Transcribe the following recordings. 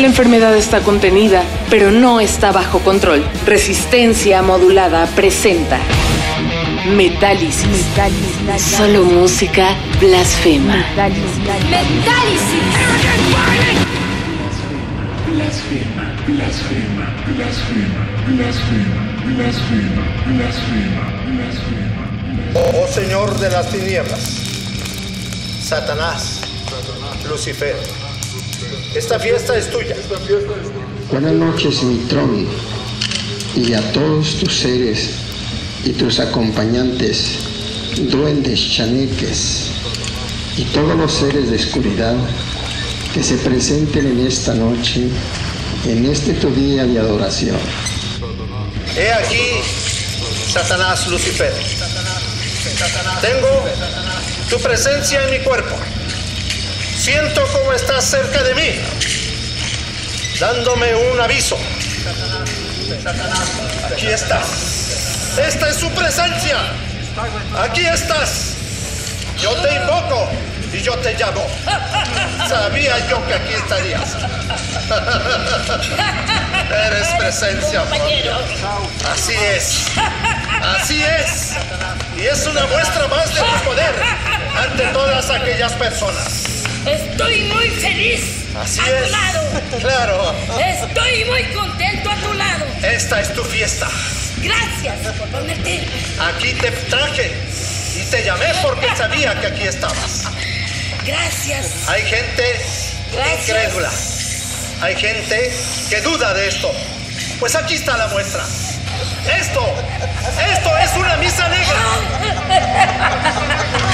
La enfermedad está contenida, pero no está bajo control. Resistencia modulada presenta Metálisis. Solo música blasfema. Blasfema, blasfema, blasfema, blasfema, blasfema, blasfema, blasfema. Oh Señor de las tinieblas, Satanás, Lucifer, esta fiesta es tuya. Buenas noches, Mitrón, y a todos tus seres y tus acompañantes, duendes, chaneques y todos los seres de oscuridad que se presenten en esta noche, en este tu día de adoración. He aquí, Satanás, Lucifer. Tengo tu presencia en mi cuerpo. Siento cómo estás cerca de mí, dándome un aviso. Aquí estás. Esta es su presencia. Aquí estás. Yo te invoco y yo te llamo. Sabía yo que aquí estarías. Eres presencia. Así es. Así es. Y es una muestra más de tu poder ante todas aquellas personas. Estoy muy feliz Así a es. tu lado. Claro. Estoy muy contento a tu lado. Esta es tu fiesta. Gracias por ponerte. Aquí te traje y te llamé porque sabía que aquí estabas. Gracias. Hay gente Gracias. incrédula. Hay gente que duda de esto. Pues aquí está la muestra. Esto, esto es una misa negra.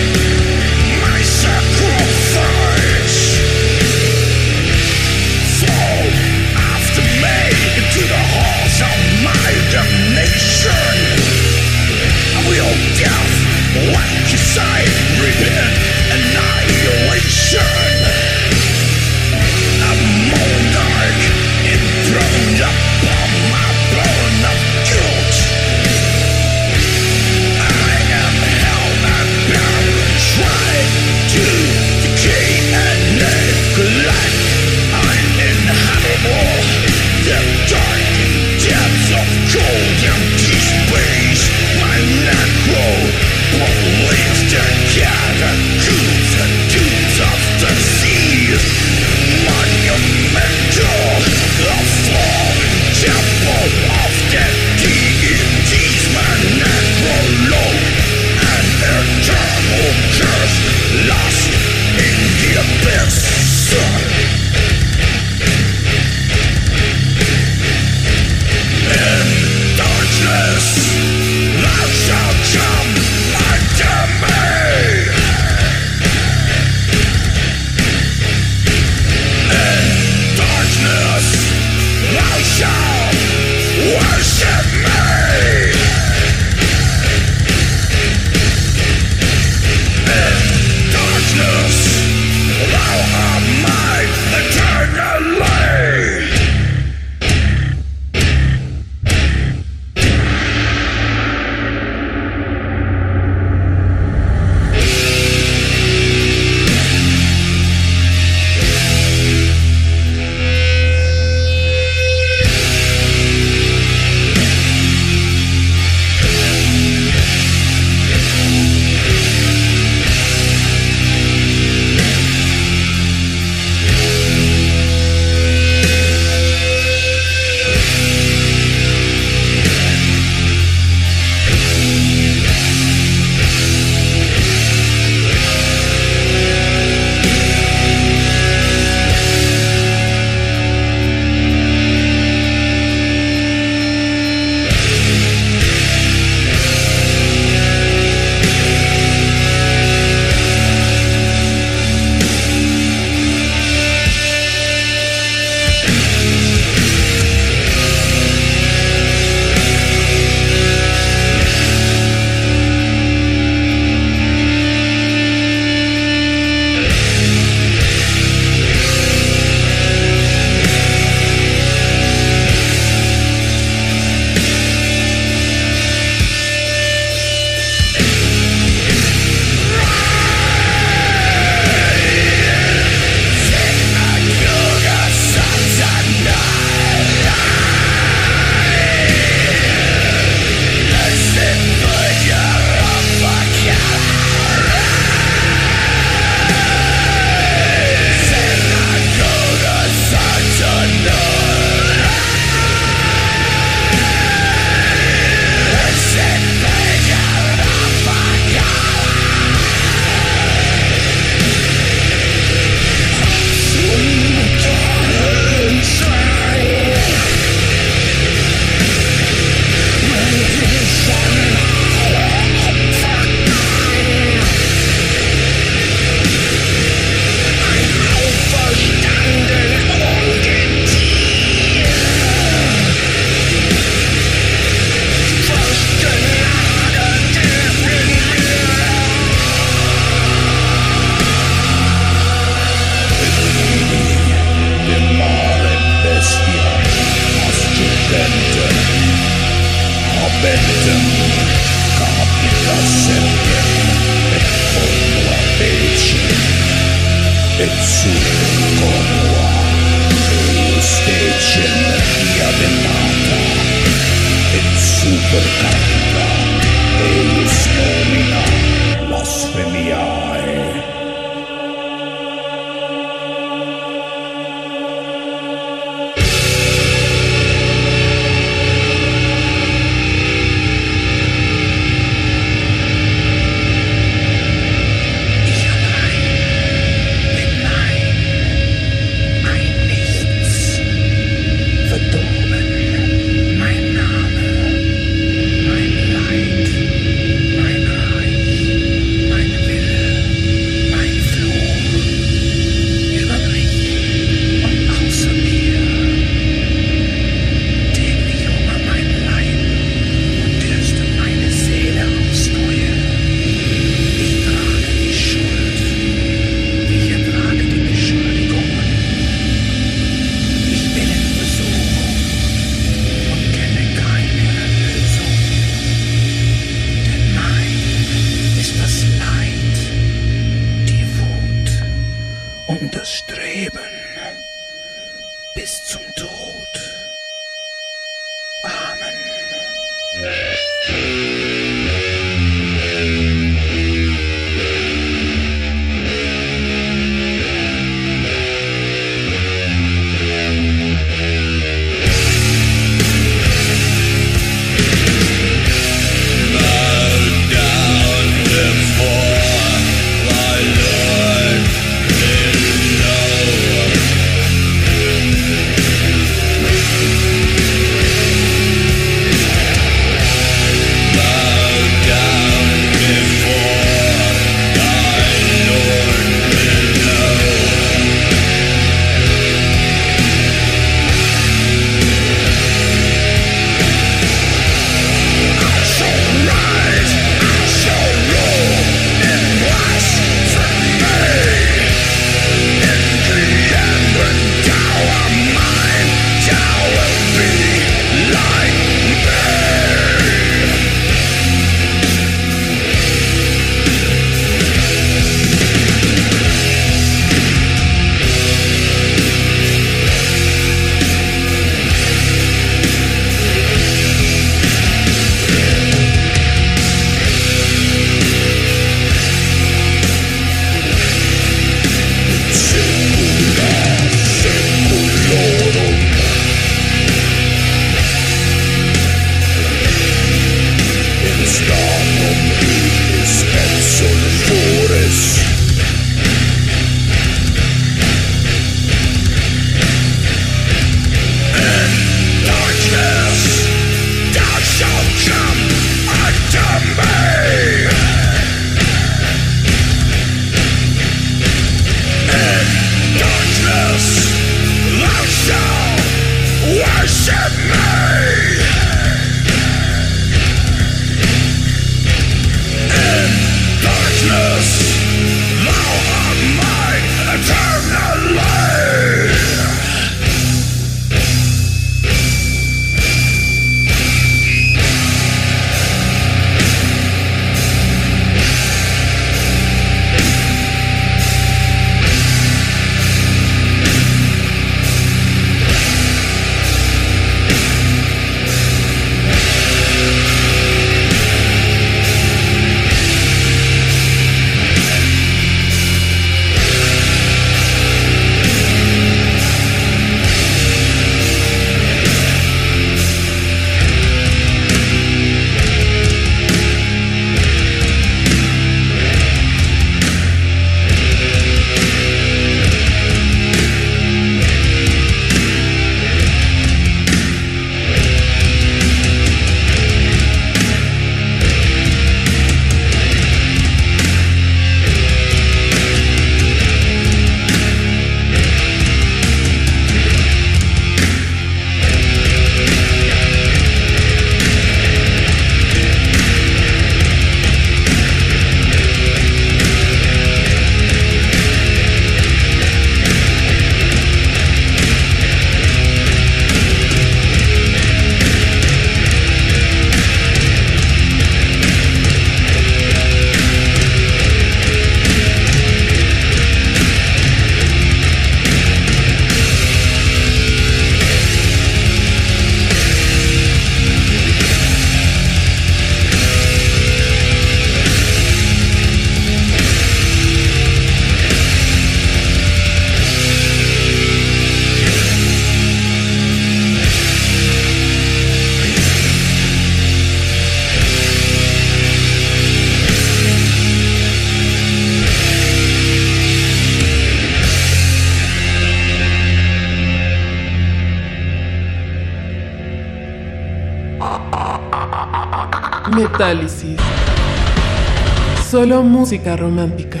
música romántica.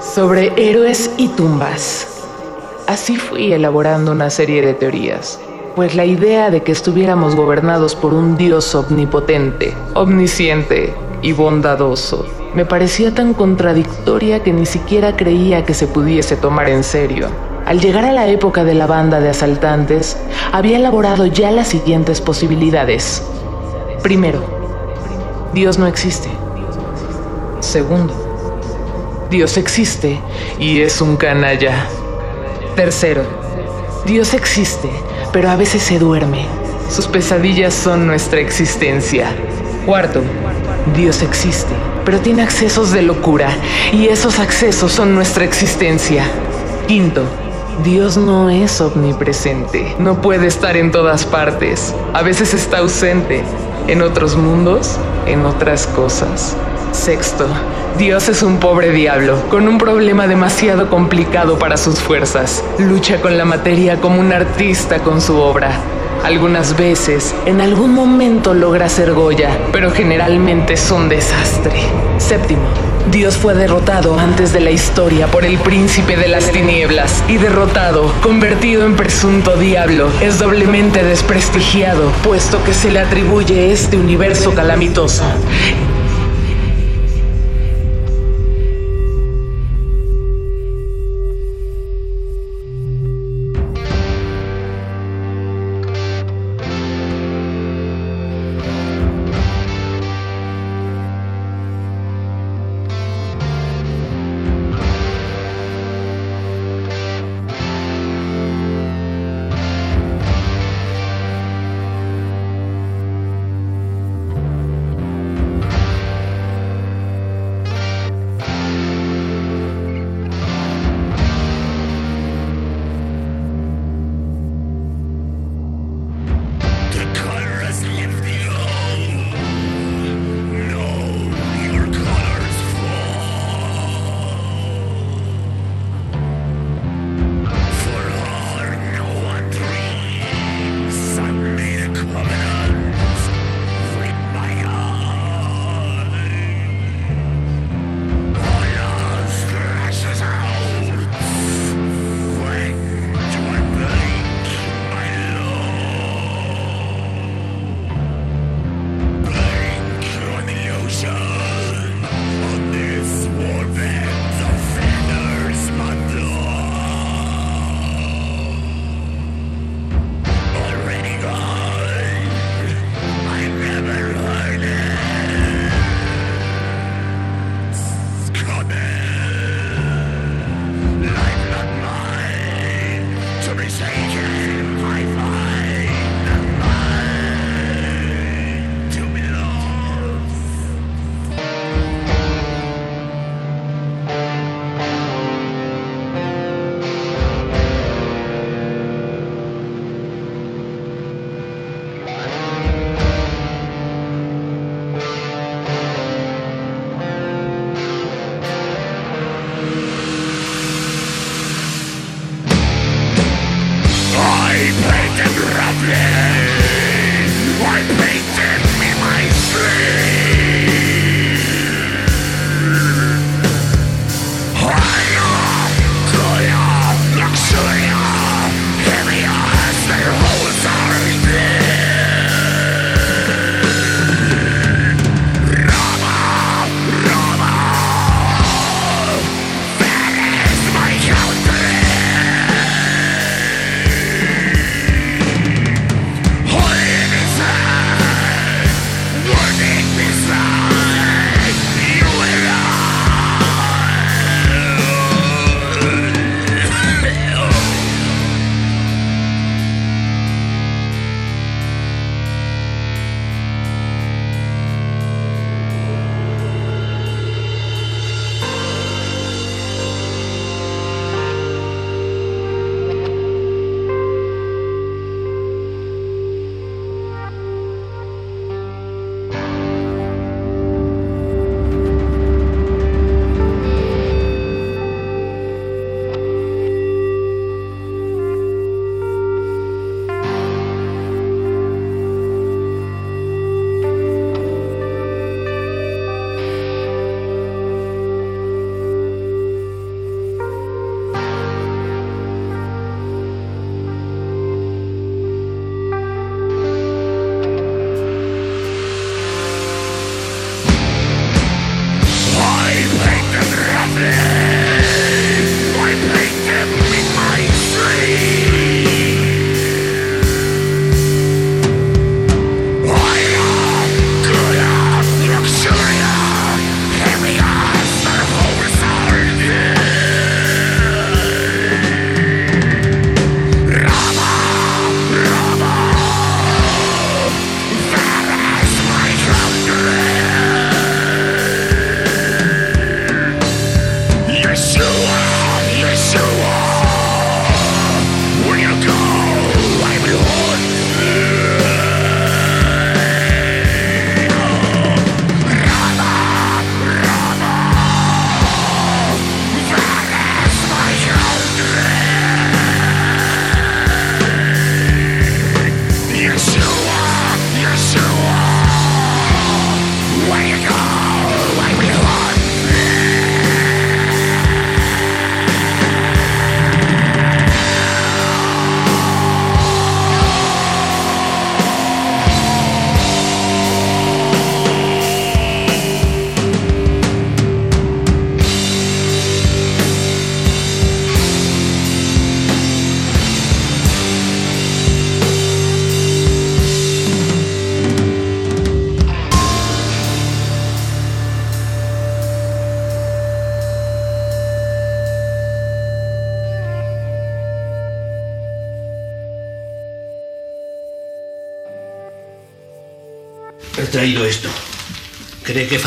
Sobre héroes y tumbas. Así fui elaborando una serie de teorías, pues la idea de que estuviéramos gobernados por un dios omnipotente, omnisciente y bondadoso me parecía tan contradictoria que ni siquiera creía que se pudiese tomar en serio. Al llegar a la época de la banda de asaltantes, había elaborado ya las siguientes posibilidades. Primero, Dios no existe. Segundo, Dios existe y es un canalla. Tercero, Dios existe, pero a veces se duerme. Sus pesadillas son nuestra existencia. Cuarto, Dios existe, pero tiene accesos de locura y esos accesos son nuestra existencia. Quinto, Dios no es omnipresente, no puede estar en todas partes, a veces está ausente, en otros mundos, en otras cosas. Sexto, Dios es un pobre diablo, con un problema demasiado complicado para sus fuerzas. Lucha con la materia como un artista con su obra. Algunas veces, en algún momento logra ser Goya, pero generalmente es un desastre. Séptimo, Dios fue derrotado antes de la historia por el príncipe de las tinieblas y derrotado, convertido en presunto diablo, es doblemente desprestigiado, puesto que se le atribuye este universo calamitoso.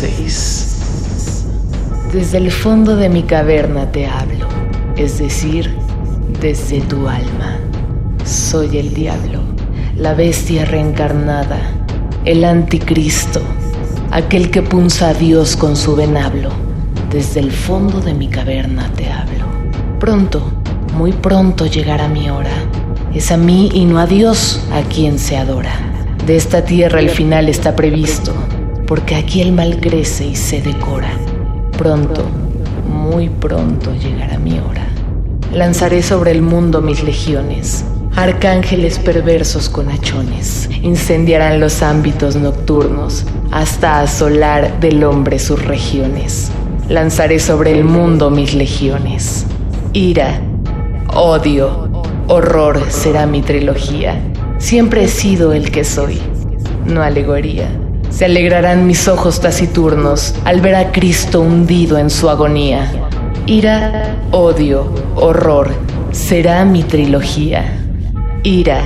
666. Desde el fondo de mi caverna te hablo, es decir, desde tu alma. Soy el diablo, la bestia reencarnada, el anticristo, aquel que punza a Dios con su venablo. Desde el fondo de mi caverna te hablo. Pronto, muy pronto llegará mi hora. Es a mí y no a Dios a quien se adora. De esta tierra el final está previsto, porque aquí el mal crece y se decora. Pronto, muy pronto llegará mi hora. Lanzaré sobre el mundo mis legiones. Arcángeles perversos con hachones incendiarán los ámbitos nocturnos hasta asolar del hombre sus regiones. Lanzaré sobre el mundo mis legiones. Ira, odio, horror será mi trilogía. Siempre he sido el que soy, no alegoría. Se alegrarán mis ojos taciturnos al ver a Cristo hundido en su agonía. Ira, odio, horror será mi trilogía. Ira,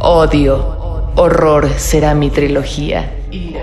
odio, horror será mi trilogía. Ira,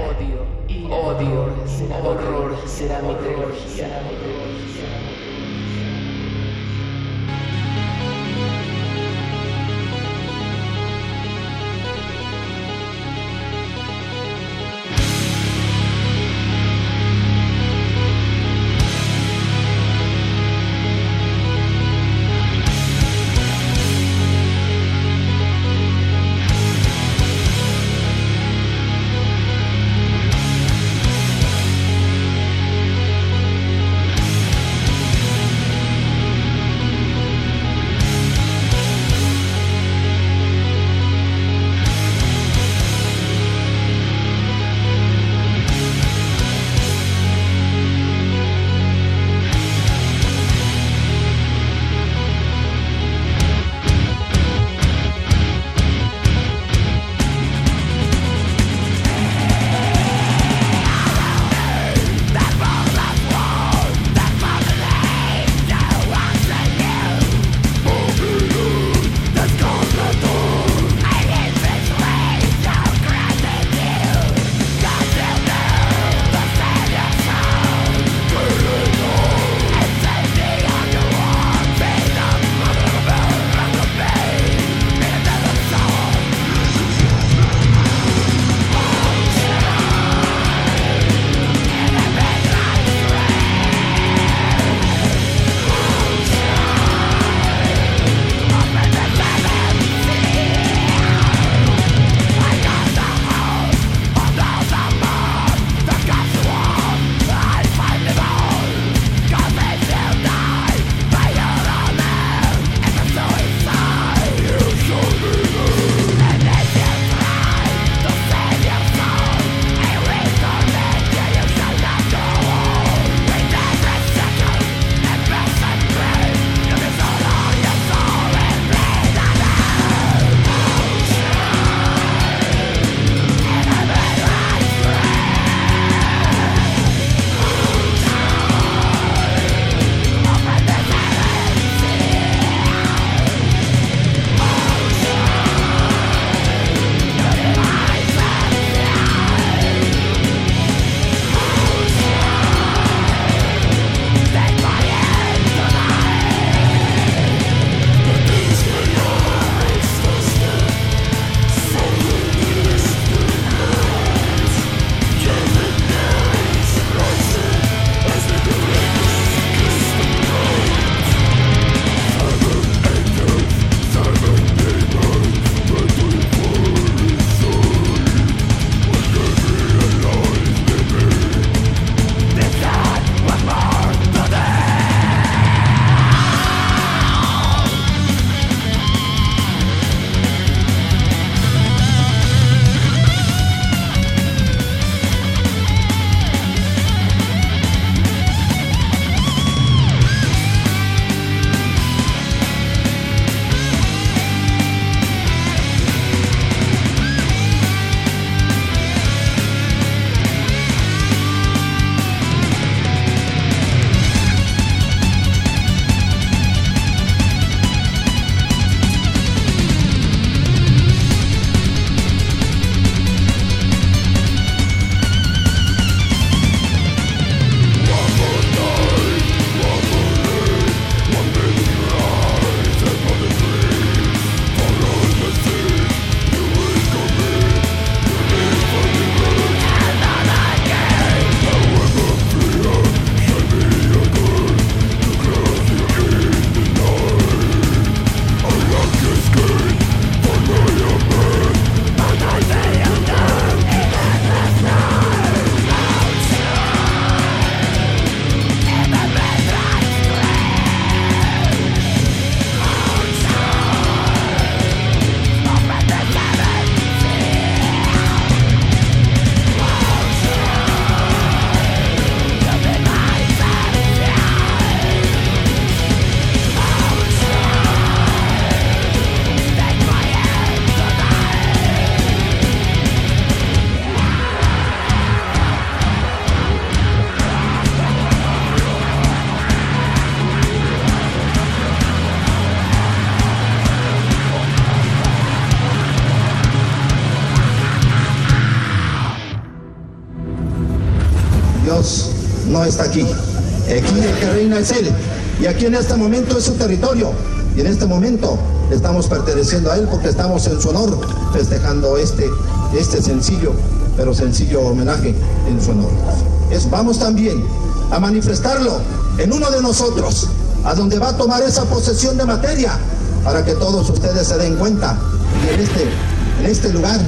está aquí. Aquí el que reina es Él. Y aquí en este momento es su territorio. Y en este momento estamos perteneciendo a Él porque estamos en su honor festejando este, este sencillo, pero sencillo homenaje en su honor. Es, vamos también a manifestarlo en uno de nosotros, a donde va a tomar esa posesión de materia, para que todos ustedes se den cuenta. Y en este, en este lugar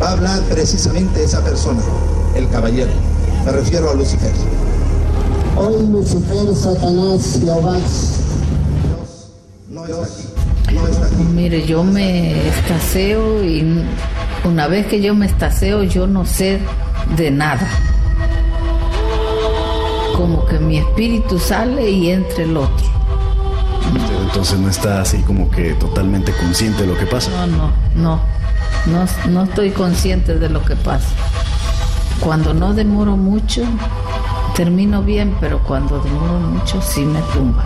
va a hablar precisamente esa persona, el caballero. Me refiero a Lucifer. Hoy Lucifer, Satanás, Jehová. No está aquí. No está aquí. Mire, yo me estaseo y una vez que yo me estaseo yo no sé de nada. Como que mi espíritu sale y entra el otro. Entonces no está así como que totalmente consciente de lo que pasa. No, no, no. No, no estoy consciente de lo que pasa. Cuando no demoro mucho, termino bien, pero cuando demoro mucho sí me tumba.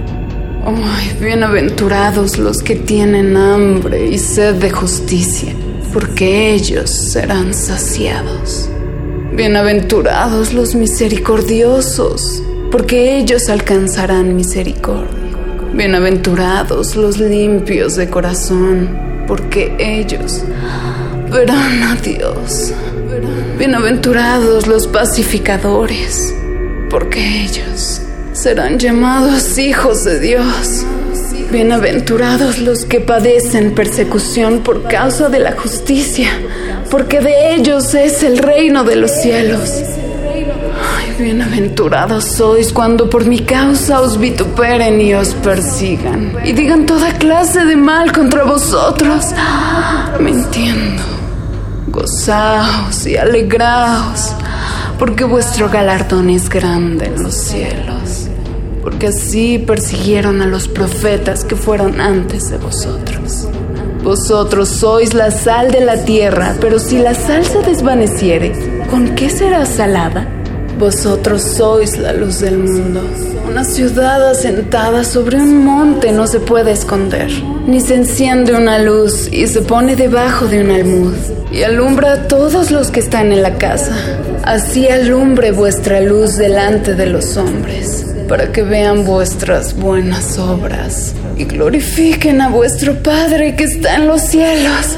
Bienaventurados los que tienen hambre y sed de justicia, porque ellos serán saciados. Bienaventurados los misericordiosos, porque ellos alcanzarán misericordia. Bienaventurados los limpios de corazón, porque ellos verán a Dios. Bienaventurados los pacificadores, porque ellos serán llamados hijos de Dios. Bienaventurados los que padecen persecución por causa de la justicia, porque de ellos es el reino de los cielos. Ay, bienaventurados sois cuando por mi causa os vituperen y os persigan, y digan toda clase de mal contra vosotros, mintiendo. Gozaos y alegraos, porque vuestro galardón es grande en los cielos porque así persiguieron a los profetas que fueron antes de vosotros. Vosotros sois la sal de la tierra, pero si la sal se desvaneciere, ¿con qué será salada? Vosotros sois la luz del mundo. Una ciudad asentada sobre un monte no se puede esconder, ni se enciende una luz y se pone debajo de un almud, y alumbra a todos los que están en la casa. Así alumbre vuestra luz delante de los hombres para que vean vuestras buenas obras y glorifiquen a vuestro Padre que está en los cielos.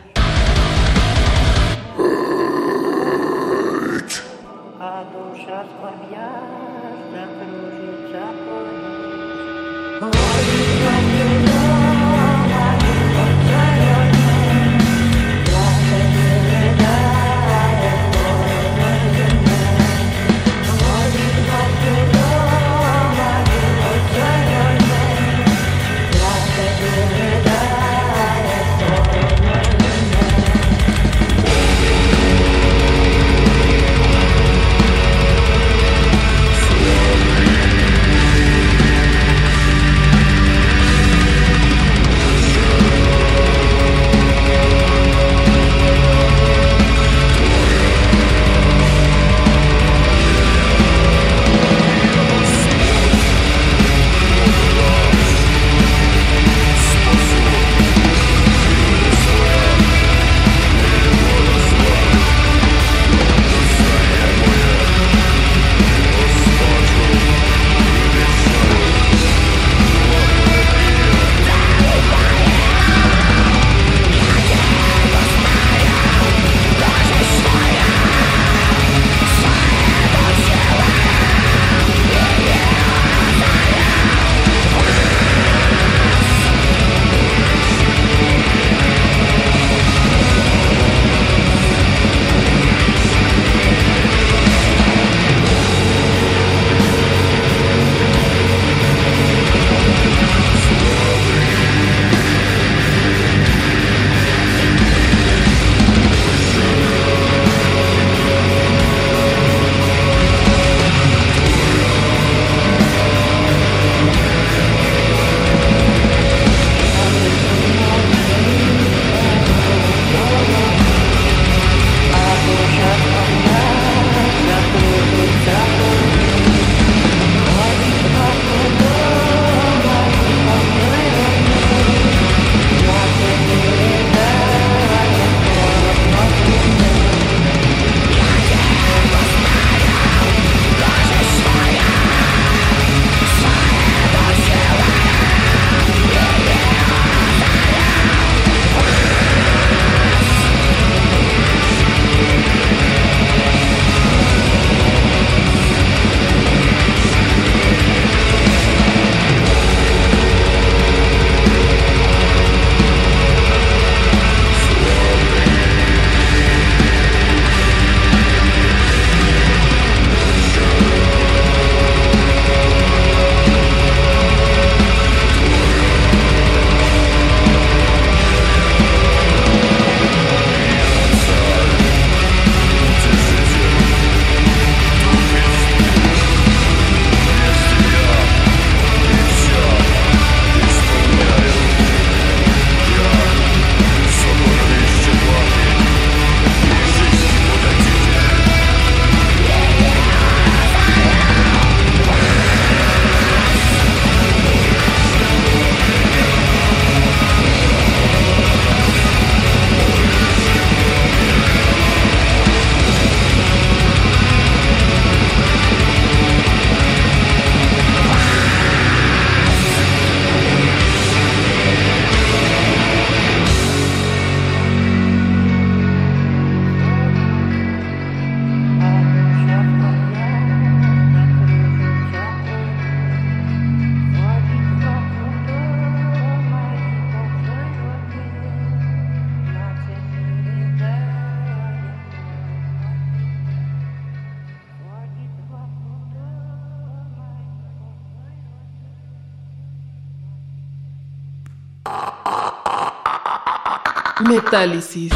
Metálisis.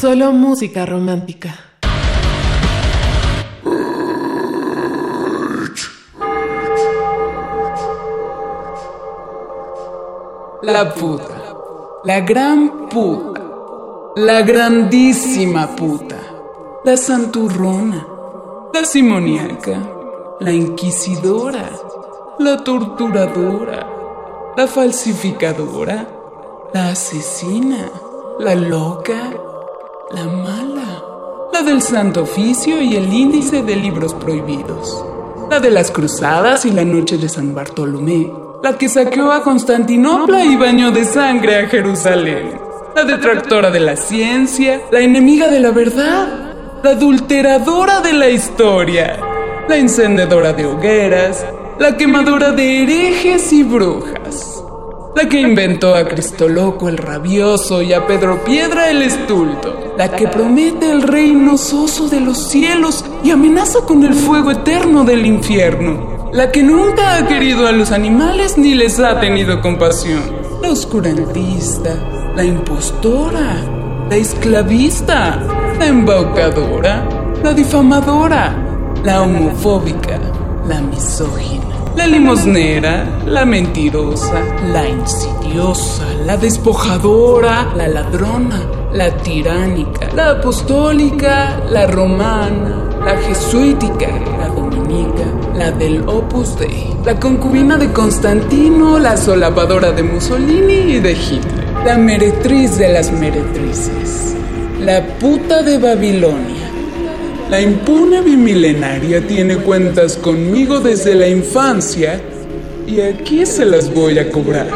Solo música romántica. La puta. La gran puta. La grandísima puta. La santurrona. La simoniaca. La inquisidora. La torturadora. La falsificadora. La asesina. La loca. La mala. La del santo oficio y el índice de libros prohibidos. La de las cruzadas y la noche de San Bartolomé la que saqueó a Constantinopla y bañó de sangre a Jerusalén, la detractora de la ciencia, la enemiga de la verdad, la adulteradora de la historia, la encendedora de hogueras, la quemadora de herejes y brujas. La que inventó a Cristo Loco el rabioso y a Pedro Piedra el estulto. La que promete el reino soso de los cielos y amenaza con el fuego eterno del infierno. La que nunca ha querido a los animales ni les ha tenido compasión. La oscurantista, la impostora, la esclavista, la embaucadora, la difamadora, la homofóbica, la misógina la limosnera, la mentirosa, la insidiosa, la despojadora, la ladrona, la tiránica, la apostólica, la romana, la jesuítica, la dominica, la del Opus Dei, la concubina de Constantino, la solapadora de Mussolini y de Hitler, la meretriz de las meretrices, la puta de Babilonia. La impune bimilenaria tiene cuentas conmigo desde la infancia y aquí se las voy a cobrar.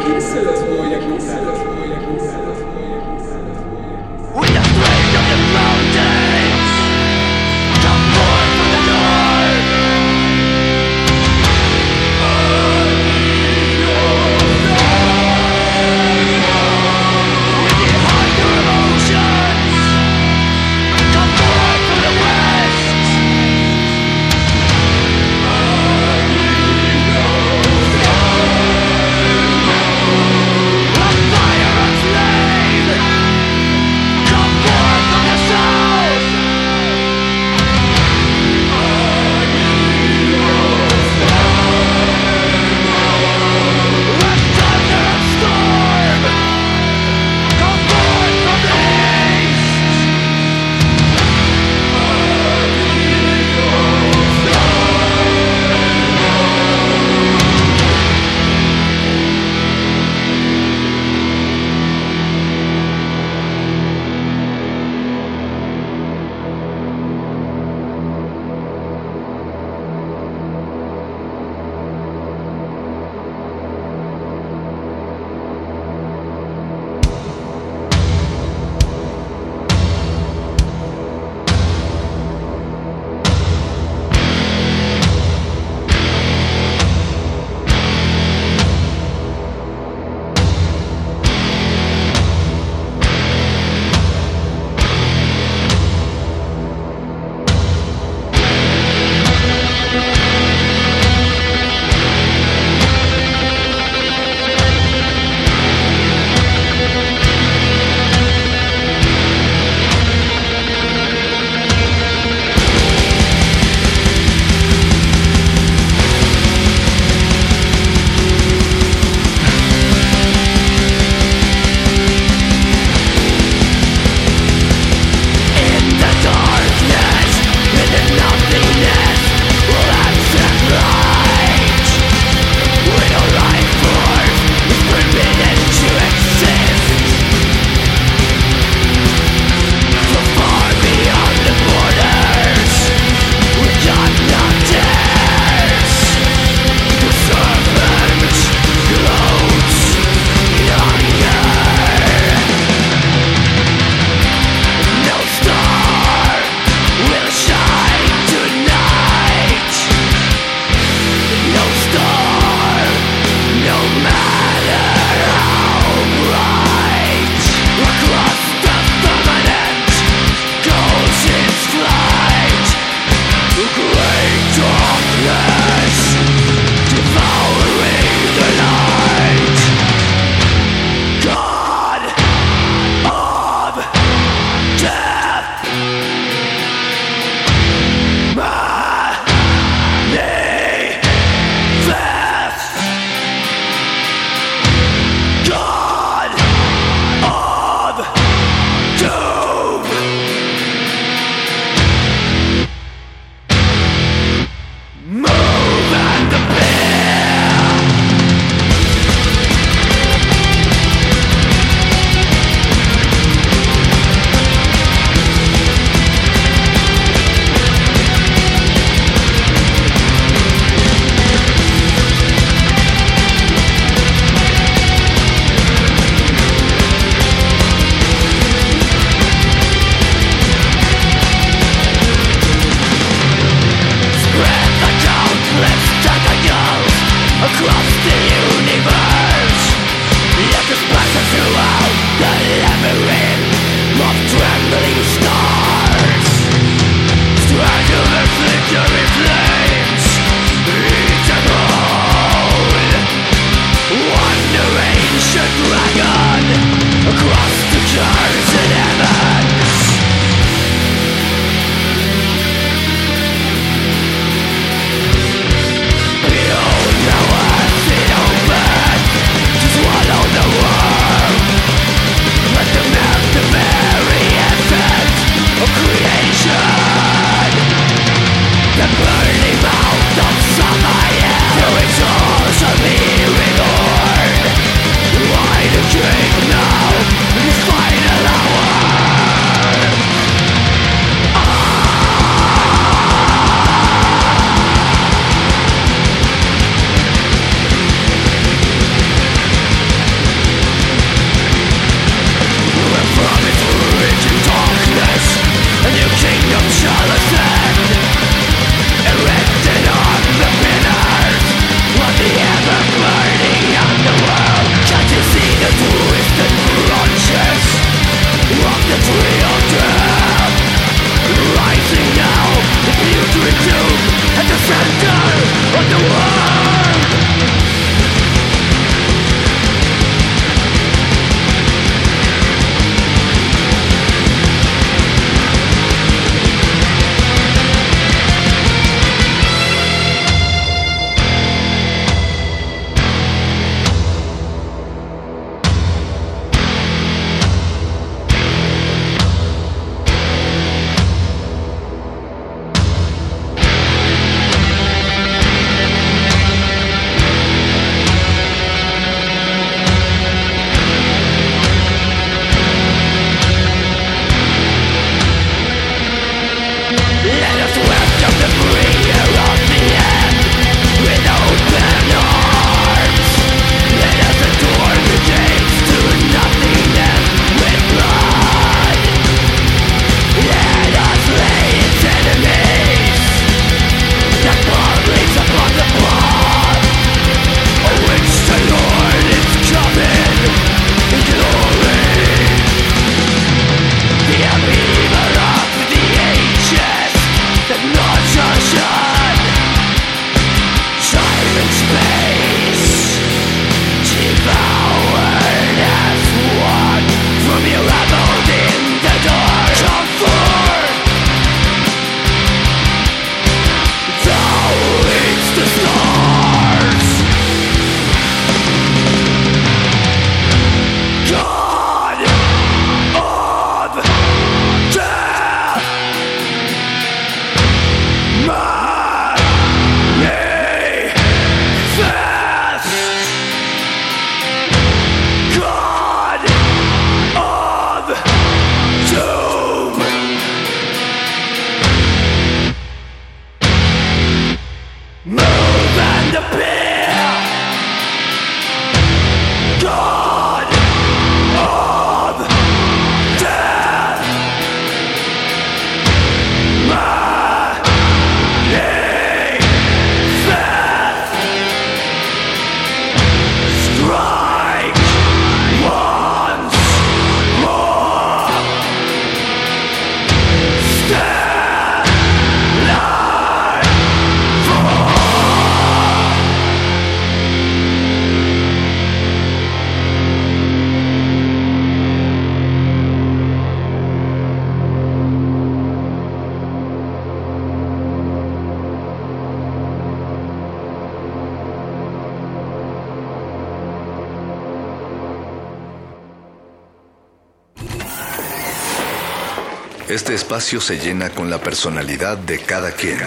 Este espacio se llena con la personalidad de cada quien.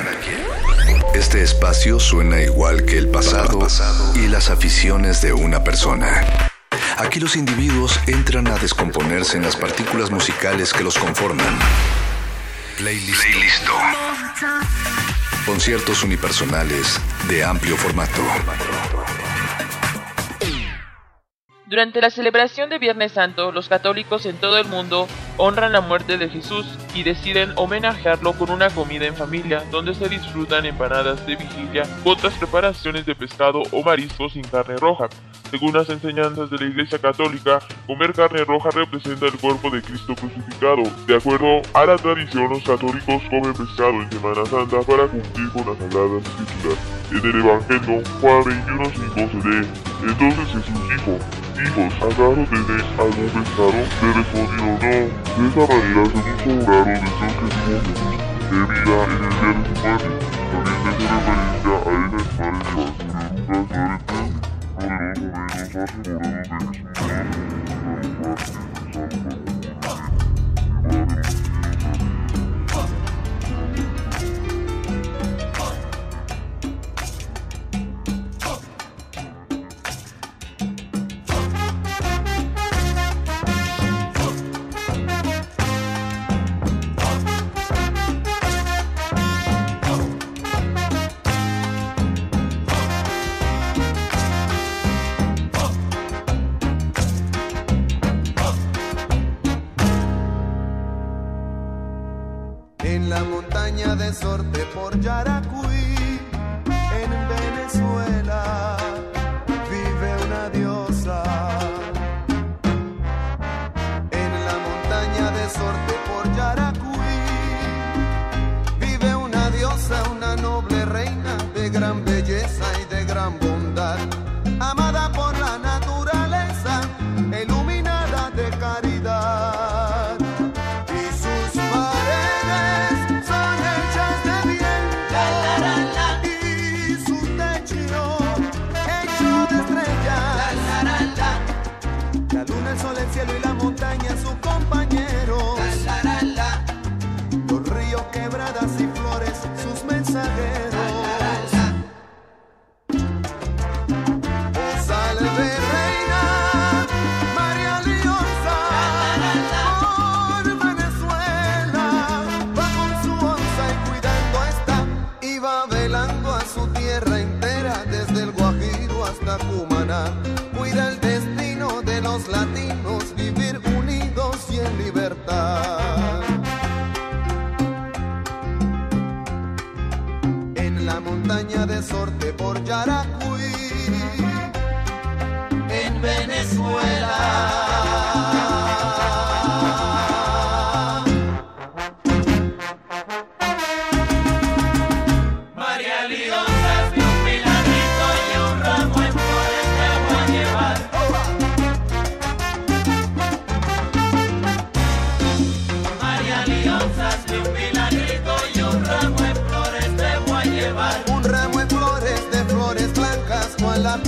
Este espacio suena igual que el pasado y las aficiones de una persona. Aquí los individuos entran a descomponerse en las partículas musicales que los conforman. Playlist. Conciertos unipersonales de amplio formato. Durante la celebración de Viernes Santo, los católicos en todo el mundo honran la muerte de Jesús y deciden homenajearlo con una comida en familia, donde se disfrutan empanadas de vigilia otras preparaciones de pescado o mariscos sin carne roja. Según las enseñanzas de la Iglesia Católica, comer carne roja representa el cuerpo de Cristo crucificado. De acuerdo a la tradición, los católicos comen pescado en Semana Santa para cumplir con las sagradas escrituras. En el Evangelio, Juan 21.5 se lee, entonces Jesús dijo, Hijos, ¿acaso tenéis algún pescado? Le respondieron no. De esa manera se puso a esa animales de de Sorte por Yaracuy, blancas con la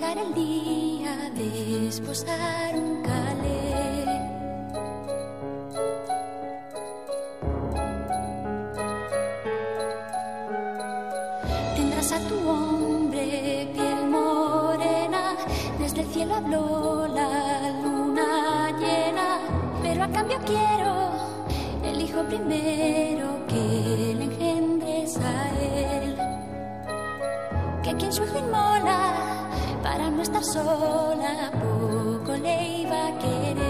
llegar el día de esposar un calé. Tendrás a tu hombre piel morena, desde el cielo habló la luna llena, pero a cambio quiero el hijo primero que le engendres a él, que quien su hijo inmola no estar sola, poco le iba a querer.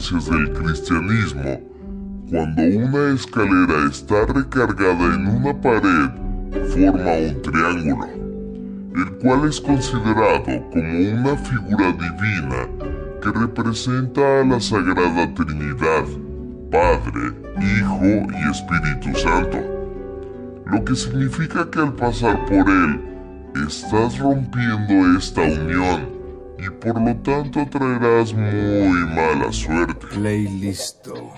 del cristianismo, cuando una escalera está recargada en una pared, forma un triángulo, el cual es considerado como una figura divina que representa a la Sagrada Trinidad, Padre, Hijo y Espíritu Santo, lo que significa que al pasar por él, estás rompiendo esta unión y por lo tanto traerás muy mala suerte. Playlisto.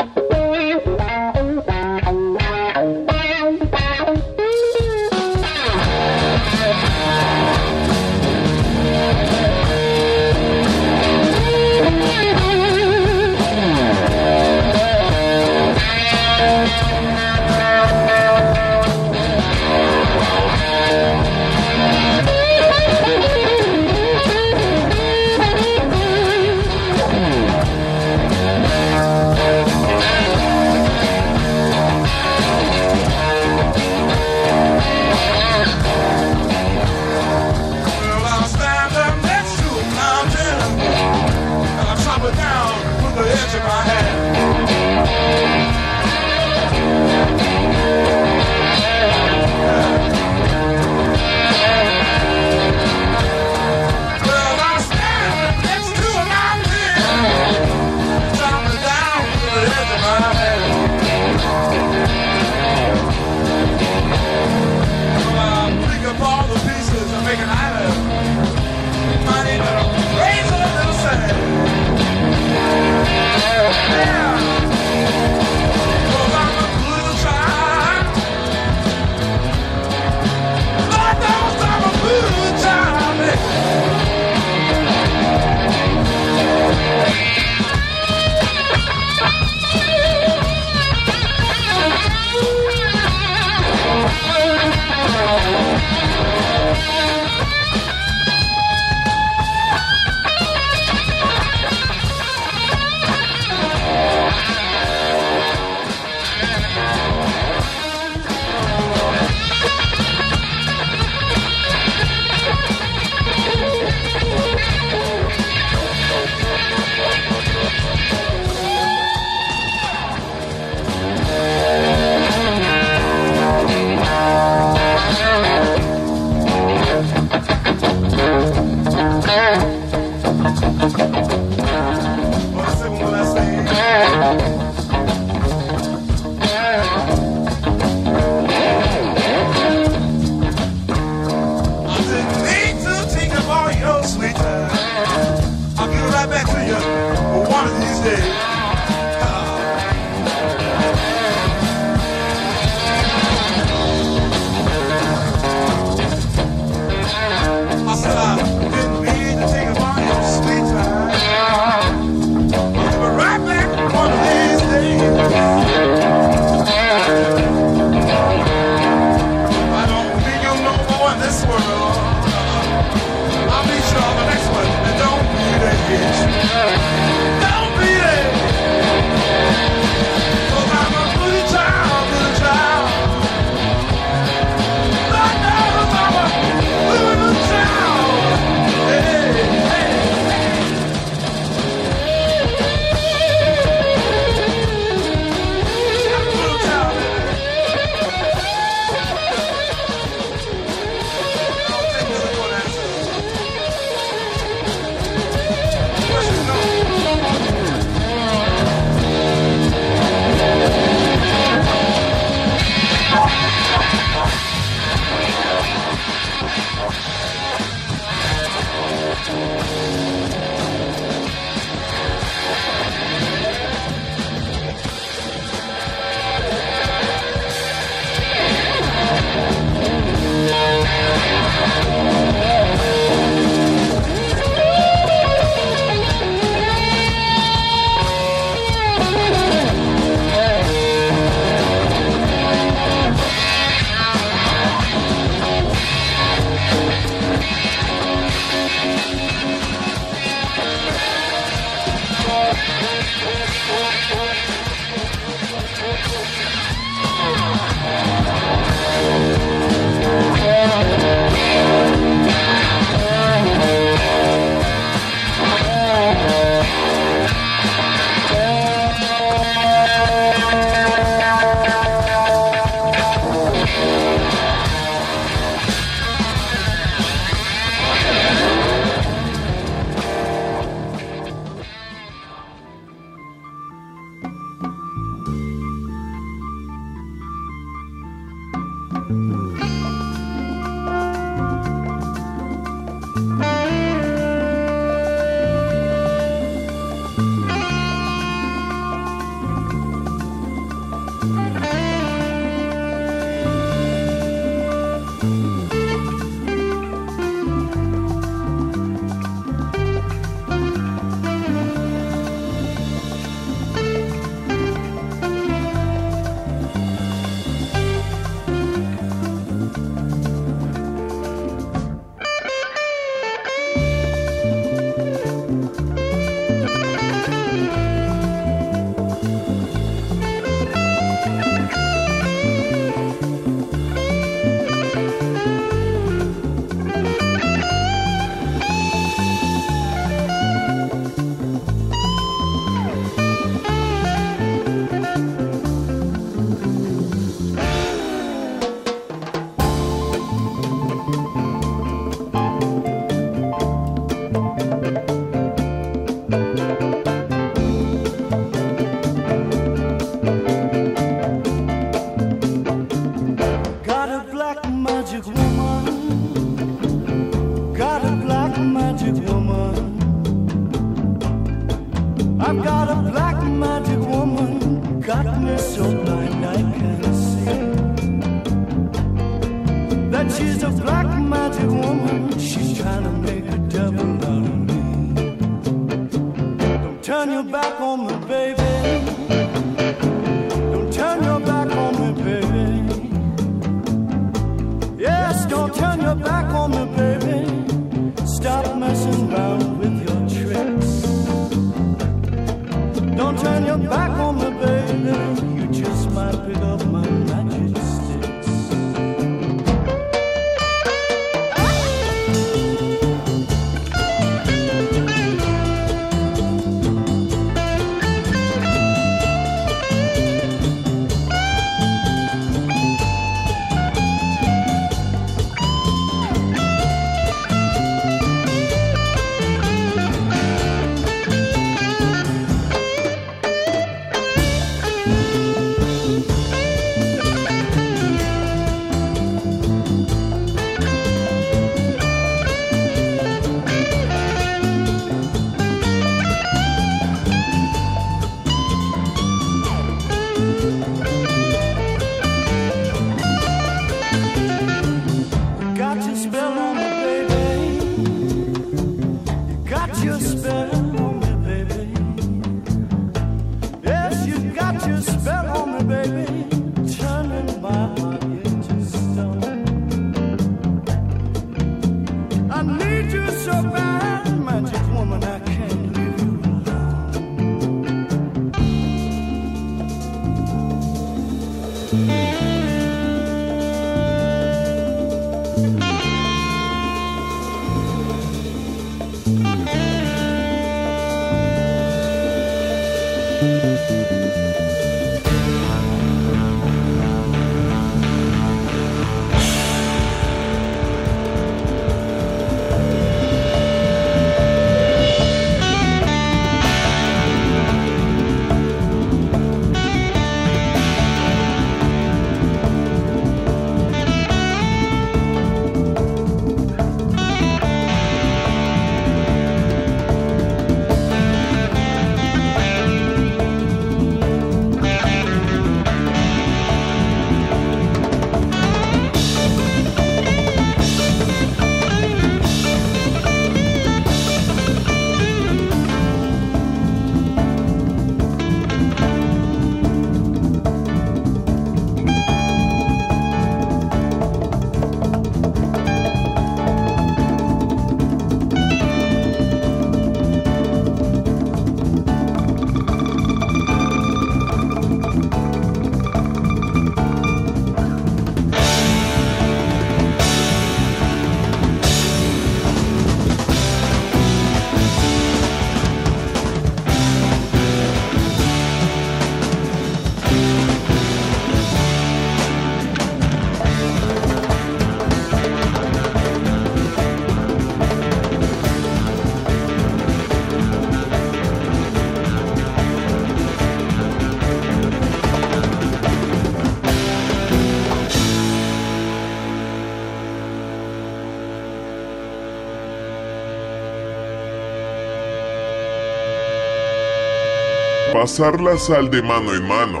Pasar la sal de mano en mano.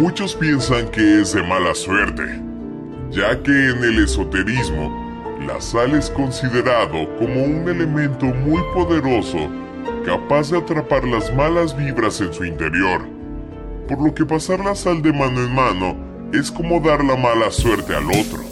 Muchos piensan que es de mala suerte, ya que en el esoterismo, la sal es considerado como un elemento muy poderoso capaz de atrapar las malas vibras en su interior, por lo que pasar la sal de mano en mano es como dar la mala suerte al otro.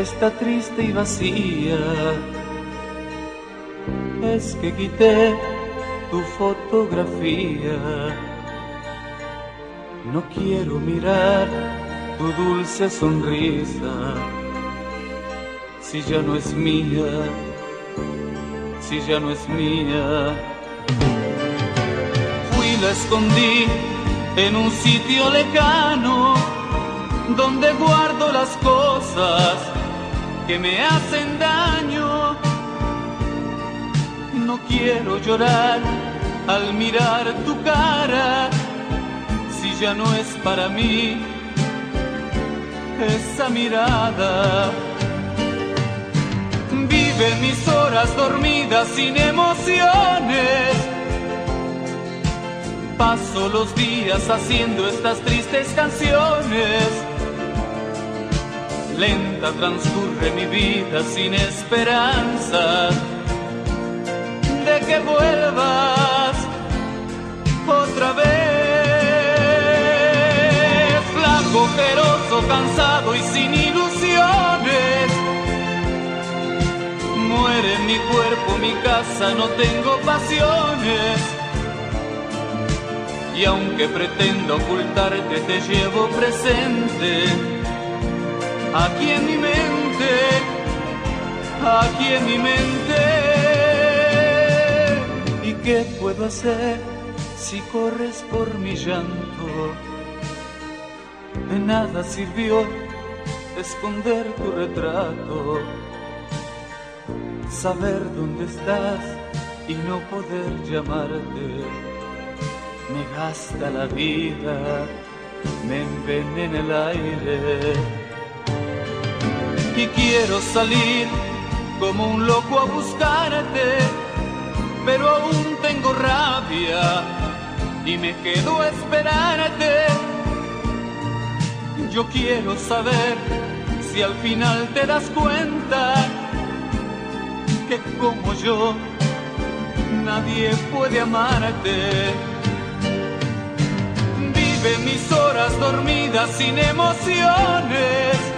Está triste y vacía. Es que quité tu fotografía. No quiero mirar tu dulce sonrisa. Si ya no es mía, si ya no es mía. Fui la escondí en un sitio lejano donde guardo las cosas que me hacen daño. No quiero llorar al mirar tu cara, si ya no es para mí esa mirada. Vive mis horas dormidas sin emociones. Paso los días haciendo estas tristes canciones. Lenta transcurre mi vida sin esperanza de que vuelvas otra vez. Flaco, ojeroso, cansado y sin ilusiones. Muere mi cuerpo, mi casa, no tengo pasiones. Y aunque pretendo ocultarte, te llevo presente. Aquí en mi mente, aquí en mi mente. ¿Y qué puedo hacer si corres por mi llanto? De nada sirvió esconder tu retrato, saber dónde estás y no poder llamarte. Me gasta la vida, me envenena el aire. Y quiero salir como un loco a buscarte, pero aún tengo rabia y me quedo a esperarte. Yo quiero saber si al final te das cuenta que como yo nadie puede amarte. Vive mis horas dormidas sin emociones.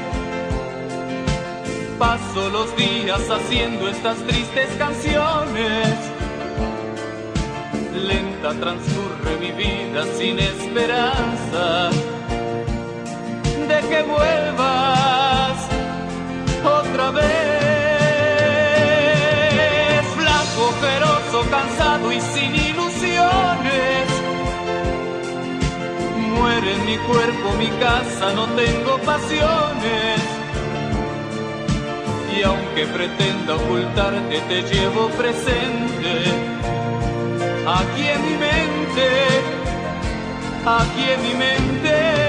Paso los días haciendo estas tristes canciones. Lenta transcurre mi vida sin esperanza de que vuelvas otra vez. Flaco, ferozo, cansado y sin ilusiones. Muere mi cuerpo, mi casa, no tengo pasiones. Y aunque pretenda ocultarte, te llevo presente. Aquí en mi mente, aquí en mi mente.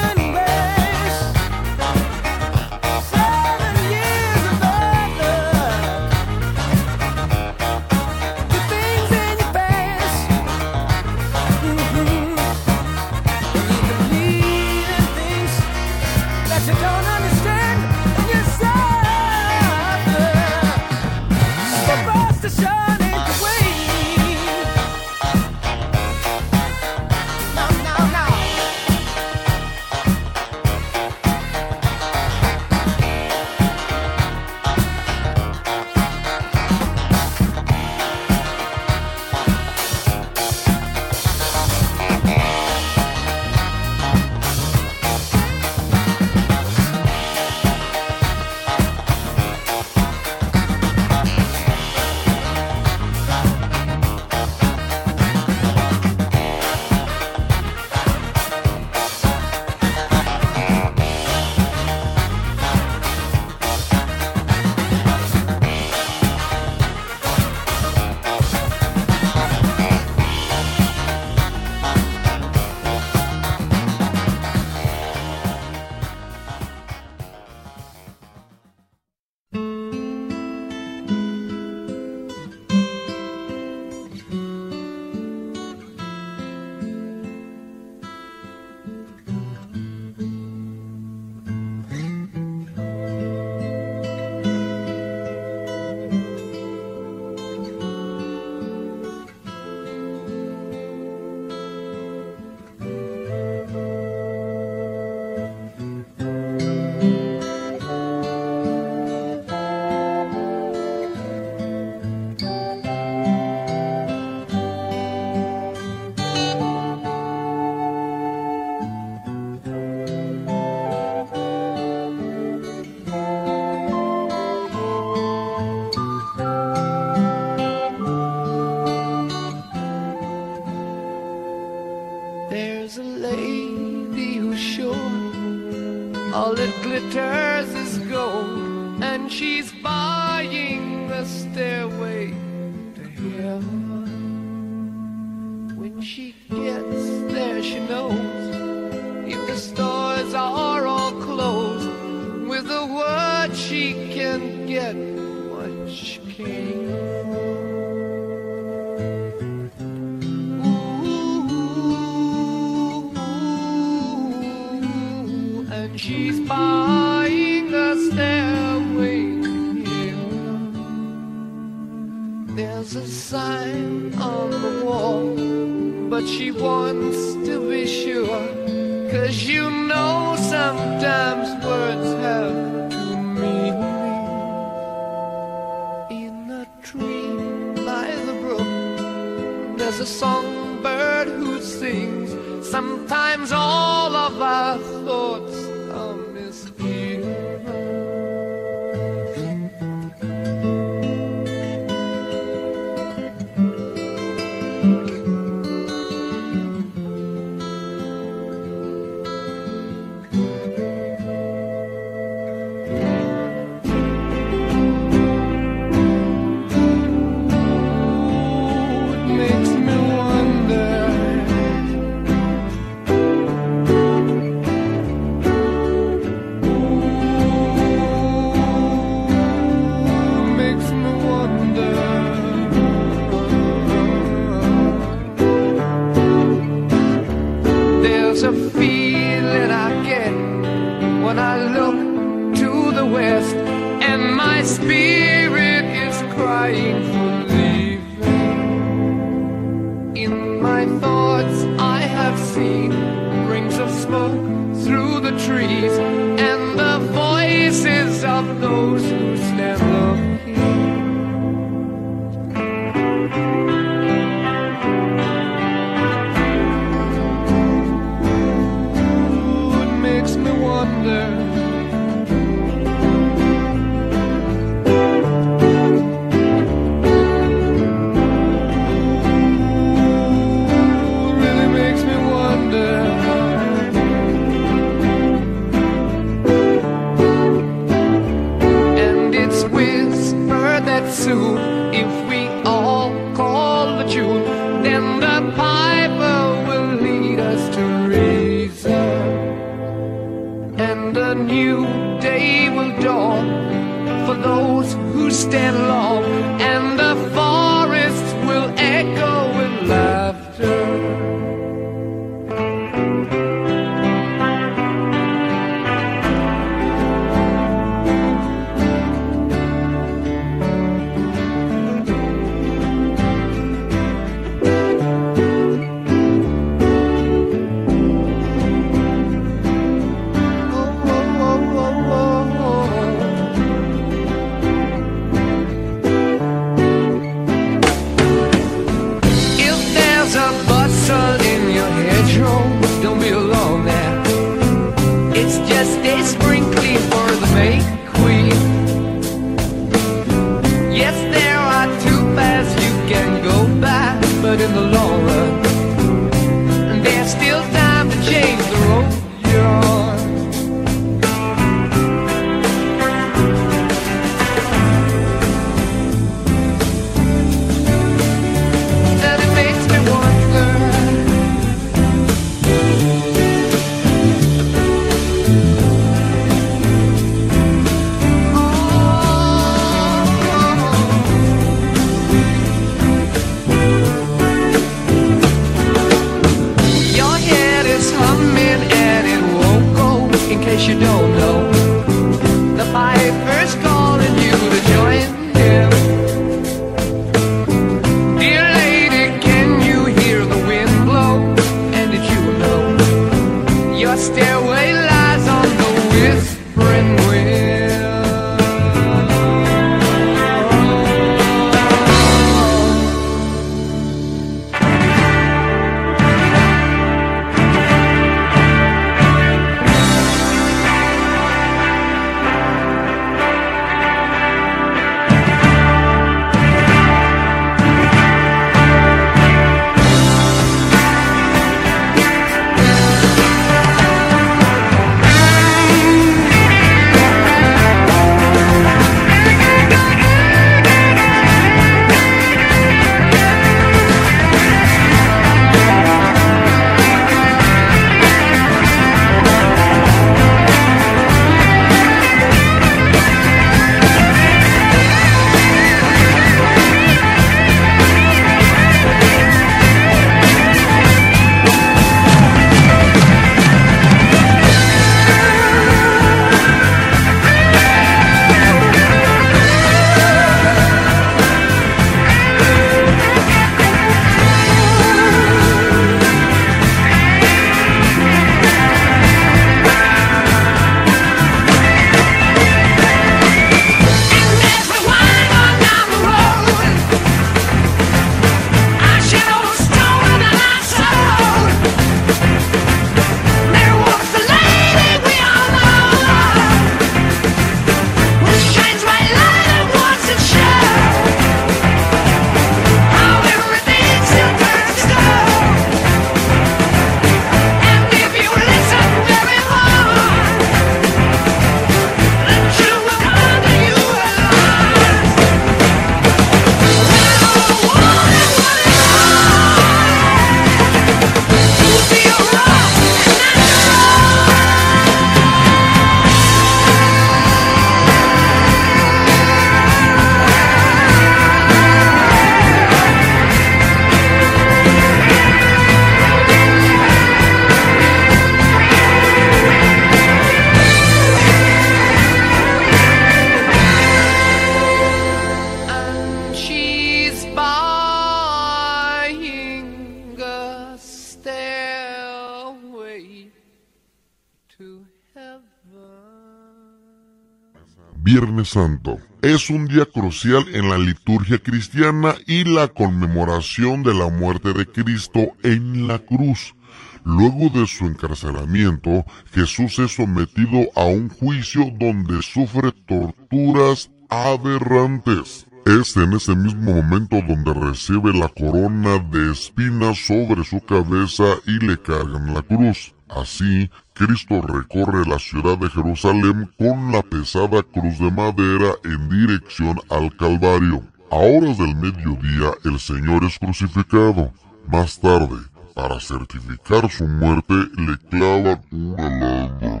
Santo es un día crucial en la liturgia cristiana y la conmemoración de la muerte de Cristo en la cruz. Luego de su encarcelamiento, Jesús es sometido a un juicio donde sufre torturas aberrantes. Es en ese mismo momento donde recibe la corona de espinas sobre su cabeza y le cargan la cruz. Así, Cristo recorre la ciudad de Jerusalén con la pesada cruz de madera en dirección al Calvario. A horas del mediodía el Señor es crucificado. Más tarde, para certificar su muerte, le clavan una lanza.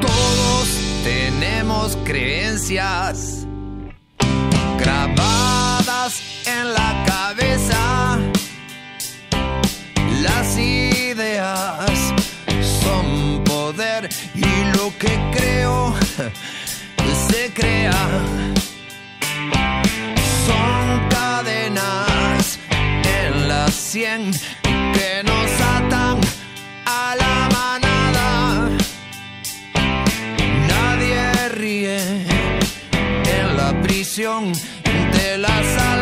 Todos tenemos creencias grabadas en la cabeza. Las son poder y lo que creo se crea. Son cadenas en la sien que nos atan a la manada. Nadie ríe en la prisión de las almas